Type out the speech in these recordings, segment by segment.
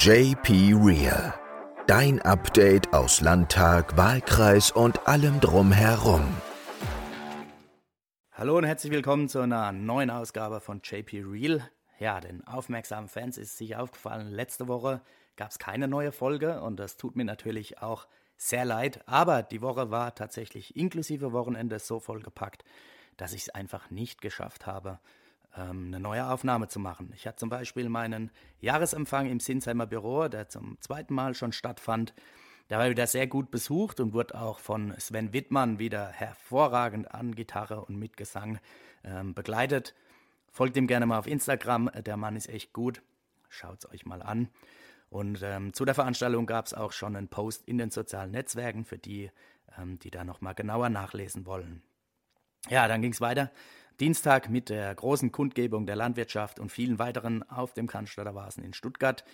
JP Real. Dein Update aus Landtag, Wahlkreis und allem drumherum. Hallo und herzlich willkommen zu einer neuen Ausgabe von JP Real. Ja, den aufmerksamen Fans ist sicher aufgefallen, letzte Woche gab es keine neue Folge und das tut mir natürlich auch sehr leid. Aber die Woche war tatsächlich inklusive Wochenende so vollgepackt, dass ich es einfach nicht geschafft habe, eine neue Aufnahme zu machen. Ich hatte zum Beispiel meinen Jahresempfang im Sinsheimer Büro, der zum zweiten Mal schon stattfand. Der war wieder sehr gut besucht und wurde auch von Sven Wittmann wieder hervorragend an Gitarre und Mitgesang ähm, begleitet. Folgt ihm gerne mal auf Instagram, der Mann ist echt gut. Schaut es euch mal an. Und ähm, zu der Veranstaltung gab es auch schon einen Post in den sozialen Netzwerken für die, ähm, die da nochmal genauer nachlesen wollen. Ja, dann ging es weiter Dienstag mit der großen Kundgebung der Landwirtschaft und vielen weiteren auf dem Cannstatter Vasen in Stuttgart.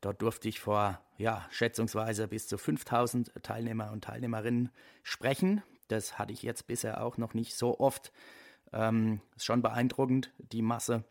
Dort durfte ich vor, ja, schätzungsweise bis zu 5000 Teilnehmer und Teilnehmerinnen sprechen. Das hatte ich jetzt bisher auch noch nicht so oft. Ähm, ist schon beeindruckend, die Masse.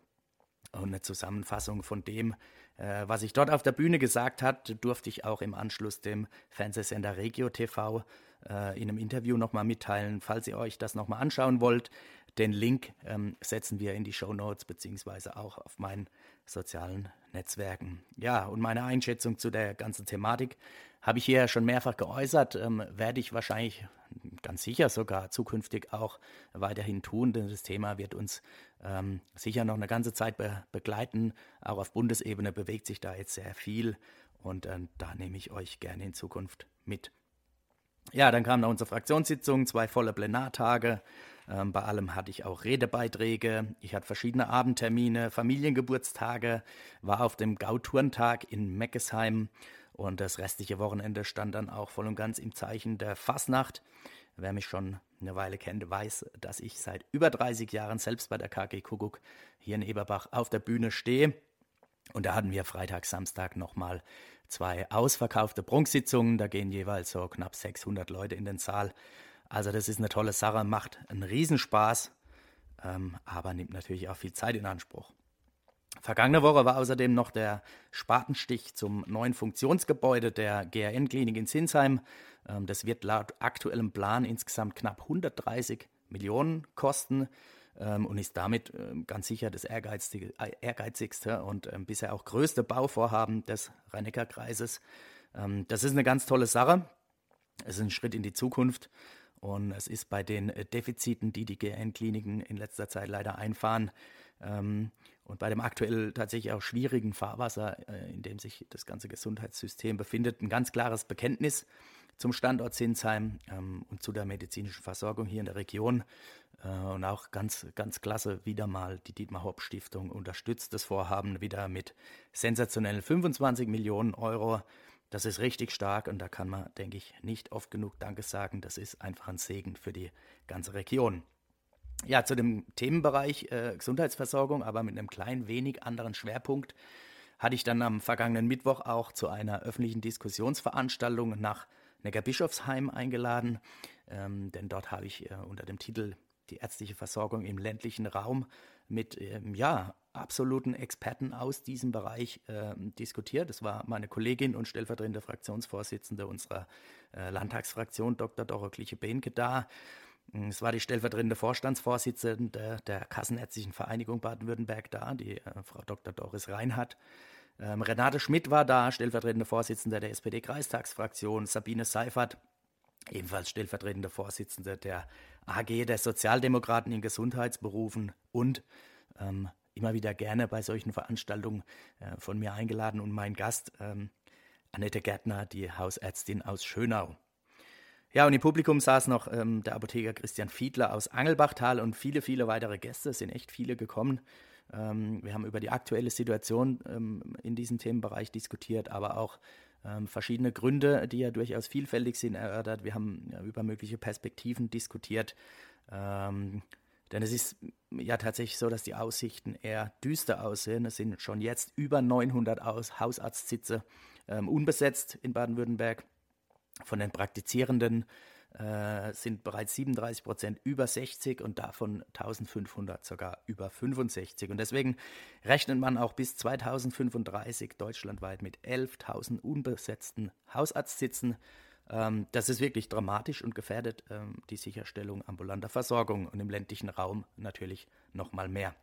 Und eine Zusammenfassung von dem, äh, was ich dort auf der Bühne gesagt hat, durfte ich auch im Anschluss dem Fernsehsender Regio TV äh, in einem Interview nochmal mitteilen. Falls ihr euch das nochmal anschauen wollt, den Link ähm, setzen wir in die Show Notes beziehungsweise auch auf meinen sozialen Netzwerken. Ja, und meine Einschätzung zu der ganzen Thematik habe ich hier schon mehrfach geäußert, ähm, werde ich wahrscheinlich ganz sicher sogar zukünftig auch weiterhin tun, denn das Thema wird uns ähm, sicher noch eine ganze Zeit be begleiten. Auch auf Bundesebene bewegt sich da jetzt sehr viel und äh, da nehme ich euch gerne in Zukunft mit. Ja, dann kam noch unsere Fraktionssitzung, zwei volle Plenartage. Ähm, bei allem hatte ich auch Redebeiträge. Ich hatte verschiedene Abendtermine, Familiengeburtstage, war auf dem Gauturntag in Meckesheim und das restliche Wochenende stand dann auch voll und ganz im Zeichen der Fasnacht. Wer mich schon eine Weile kennt, weiß, dass ich seit über 30 Jahren selbst bei der KG Kuckuck hier in Eberbach auf der Bühne stehe. Und da hatten wir Freitag, Samstag nochmal zwei ausverkaufte Prunksitzungen. Da gehen jeweils so knapp 600 Leute in den Saal. Also das ist eine tolle Sache, macht einen Riesenspaß, ähm, aber nimmt natürlich auch viel Zeit in Anspruch. Vergangene Woche war außerdem noch der Spatenstich zum neuen Funktionsgebäude der GRN-Klinik in Sinsheim. Ähm, das wird laut aktuellem Plan insgesamt knapp 130 Millionen kosten ähm, und ist damit ähm, ganz sicher das ehrgeizigste, äh, ehrgeizigste und ähm, bisher auch größte Bauvorhaben des Rhein-Neckar-Kreises. Ähm, das ist eine ganz tolle Sache. Es ist ein Schritt in die Zukunft und es ist bei den äh, Defiziten, die die GN-Kliniken in letzter Zeit leider einfahren, ähm, und bei dem aktuell tatsächlich auch schwierigen Fahrwasser, äh, in dem sich das ganze Gesundheitssystem befindet, ein ganz klares Bekenntnis zum Standort Sinsheim ähm, und zu der medizinischen Versorgung hier in der Region. Äh, und auch ganz, ganz klasse wieder mal die Dietmar Hopp Stiftung unterstützt das Vorhaben wieder mit sensationellen 25 Millionen Euro das ist richtig stark und da kann man, denke ich, nicht oft genug Danke sagen. Das ist einfach ein Segen für die ganze Region. Ja, zu dem Themenbereich äh, Gesundheitsversorgung, aber mit einem klein wenig anderen Schwerpunkt, hatte ich dann am vergangenen Mittwoch auch zu einer öffentlichen Diskussionsveranstaltung nach Neckarbischofsheim eingeladen, ähm, denn dort habe ich äh, unter dem Titel Die ärztliche Versorgung im ländlichen Raum mit ähm, ja, absoluten Experten aus diesem Bereich äh, diskutiert. Das war meine Kollegin und stellvertretende Fraktionsvorsitzende unserer äh, Landtagsfraktion, Dr. Doro Kliche-Behnke, da. Es war die stellvertretende Vorstandsvorsitzende der Kassenärztlichen Vereinigung Baden-Württemberg da, die äh, Frau Dr. Doris Reinhardt. Ähm, Renate Schmidt war da, stellvertretende Vorsitzende der SPD-Kreistagsfraktion. Sabine Seifert, ebenfalls stellvertretende Vorsitzende der AG der Sozialdemokraten in Gesundheitsberufen und ähm, immer wieder gerne bei solchen Veranstaltungen äh, von mir eingeladen und mein Gast ähm, Annette Gärtner, die Hausärztin aus Schönau. Ja, und im Publikum saß noch ähm, der Apotheker Christian Fiedler aus Angelbachtal und viele, viele weitere Gäste, es sind echt viele gekommen. Ähm, wir haben über die aktuelle Situation ähm, in diesem Themenbereich diskutiert, aber auch ähm, verschiedene Gründe, die ja durchaus vielfältig sind, erörtert. Wir haben ja, über mögliche Perspektiven diskutiert. Denn es ist ja tatsächlich so, dass die Aussichten eher düster aussehen. Es sind schon jetzt über 900 Aus Hausarztsitze ähm, unbesetzt in Baden-Württemberg. Von den Praktizierenden äh, sind bereits 37 Prozent über 60 und davon 1500 sogar über 65. Und deswegen rechnet man auch bis 2035 deutschlandweit mit 11.000 unbesetzten Hausarztsitzen. Ähm, das ist wirklich dramatisch und gefährdet ähm, die Sicherstellung ambulanter Versorgung und im ländlichen Raum natürlich noch mal mehr.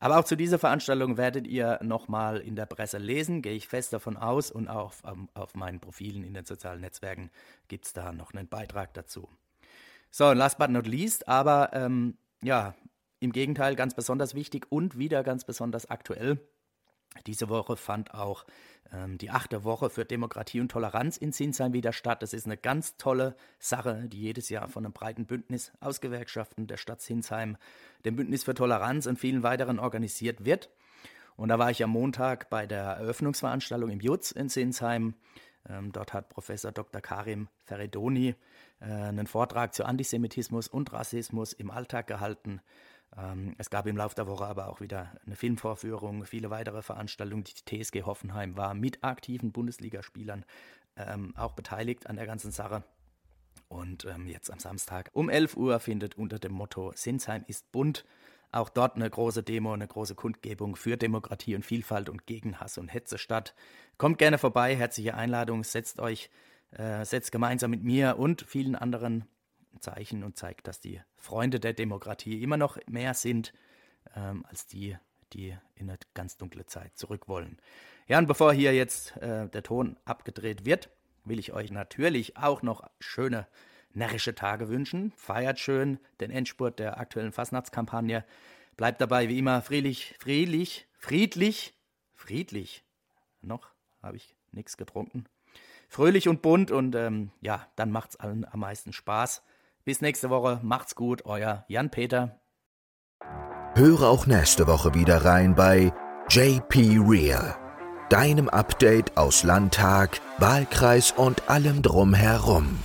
Aber auch zu dieser Veranstaltung werdet ihr nochmal in der Presse lesen, gehe ich fest davon aus. Und auch auf, auf meinen Profilen in den sozialen Netzwerken gibt es da noch einen Beitrag dazu. So, last but not least, aber ähm, ja, im Gegenteil ganz besonders wichtig und wieder ganz besonders aktuell diese Woche fand auch ähm, die achte Woche für Demokratie und Toleranz in Sinsheim wieder statt. Das ist eine ganz tolle Sache, die jedes Jahr von einem breiten Bündnis aus Gewerkschaften der Stadt Sinsheim, dem Bündnis für Toleranz und vielen weiteren organisiert wird. Und da war ich am Montag bei der Eröffnungsveranstaltung im Jutz in Sinsheim. Ähm, dort hat Professor Dr. Karim Feredoni äh, einen Vortrag zu Antisemitismus und Rassismus im Alltag gehalten. Ähm, es gab im Laufe der Woche aber auch wieder eine Filmvorführung, viele weitere Veranstaltungen. Die TSG Hoffenheim war mit aktiven Bundesligaspielern ähm, auch beteiligt an der ganzen Sache. Und ähm, jetzt am Samstag um 11 Uhr findet unter dem Motto Sinsheim ist bunt auch dort eine große Demo, eine große Kundgebung für Demokratie und Vielfalt und gegen Hass und Hetze statt. Kommt gerne vorbei, herzliche Einladung, setzt euch, äh, setzt gemeinsam mit mir und vielen anderen Zeichen und zeigt, dass die Freunde der Demokratie immer noch mehr sind ähm, als die, die in eine ganz dunkle Zeit zurück wollen. Ja, und bevor hier jetzt äh, der Ton abgedreht wird, will ich euch natürlich auch noch schöne närrische Tage wünschen. Feiert schön den Endspurt der aktuellen Fastnachtskampagne. Bleibt dabei wie immer friedlich, friedlich, friedlich, friedlich. Noch habe ich nichts getrunken. Fröhlich und bunt und ähm, ja, dann macht's allen am meisten Spaß. Bis nächste Woche. Macht's gut. Euer Jan-Peter. Höre auch nächste Woche wieder rein bei JP Real, deinem Update aus Landtag, Wahlkreis und allem drumherum.